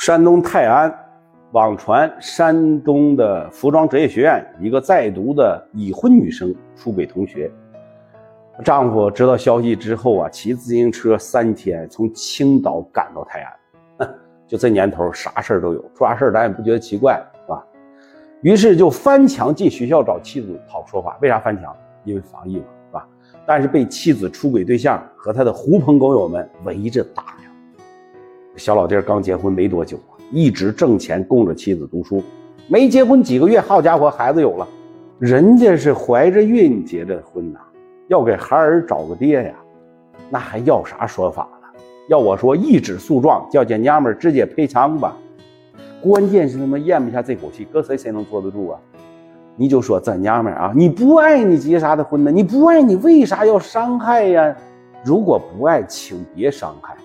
山东泰安，网传山东的服装职业学院一个在读的已婚女生出轨同学，丈夫知道消息之后啊，骑自行车三天从青岛赶到泰安，就这年头啥事儿都有，抓事儿咱也不觉得奇怪，是吧？于是就翻墙进学校找妻子讨说法，为啥翻墙？因为防疫嘛，是吧？但是被妻子出轨对象和他的狐朋狗友们围着打呀。小老弟刚结婚没多久啊，一直挣钱供着妻子读书，没结婚几个月，好家伙，孩子有了，人家是怀着孕结的婚呐，要给孩儿找个爹呀，那还要啥说法了？要我说，一纸诉状，叫这娘们直接赔偿吧。关键是他妈咽不下这口气，搁谁谁能坐得住啊？你就说这娘们啊，你不爱你结啥的婚呢？你不爱你为啥要伤害呀？如果不爱，请别伤害。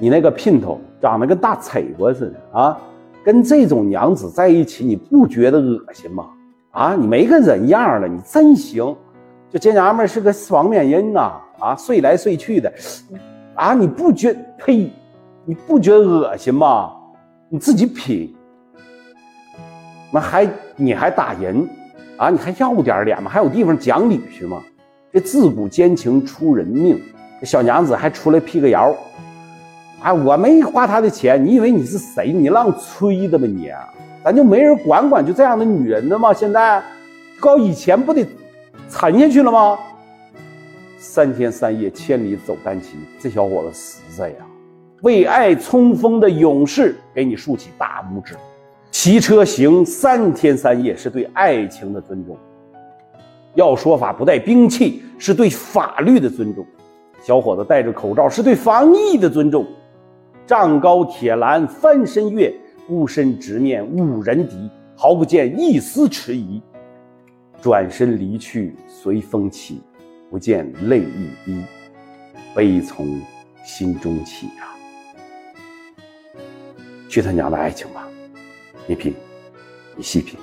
你那个姘头长得跟大彩瓜似的啊，跟这种娘子在一起，你不觉得恶心吗？啊，你没个人样了，你真行。就这娘们是个双面人呐，啊，睡来睡去的，啊，你不觉呸？你不觉得恶心吗？你自己品。那还你还打人，啊，你还要点脸吗？还有地方讲理去吗？这自古奸情出人命，这小娘子还出来辟个谣。啊，我没花他的钱，你以为你是谁？你浪吹的吧你？咱就没人管管就这样的女人了吗？现在，搞以前不得沉下去了吗？三天三夜千里走单骑，这小伙子实在呀！为爱冲锋的勇士，给你竖起大拇指。骑车行三天三夜是对爱情的尊重，要说法不带兵器是对法律的尊重。小伙子戴着口罩是对防疫的尊重。丈高铁栏翻身越，孤身直面五人敌，毫不见一丝迟疑。转身离去随风起，不见泪一滴，悲从心中起呀！去他娘的爱情吧，你品，你细品。